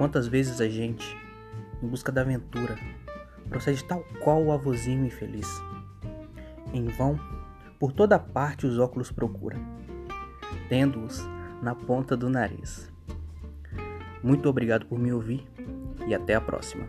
Quantas vezes a gente, em busca da aventura, procede tal qual o avozinho infeliz. Em vão, por toda parte os óculos procura, tendo-os na ponta do nariz. Muito obrigado por me ouvir e até a próxima.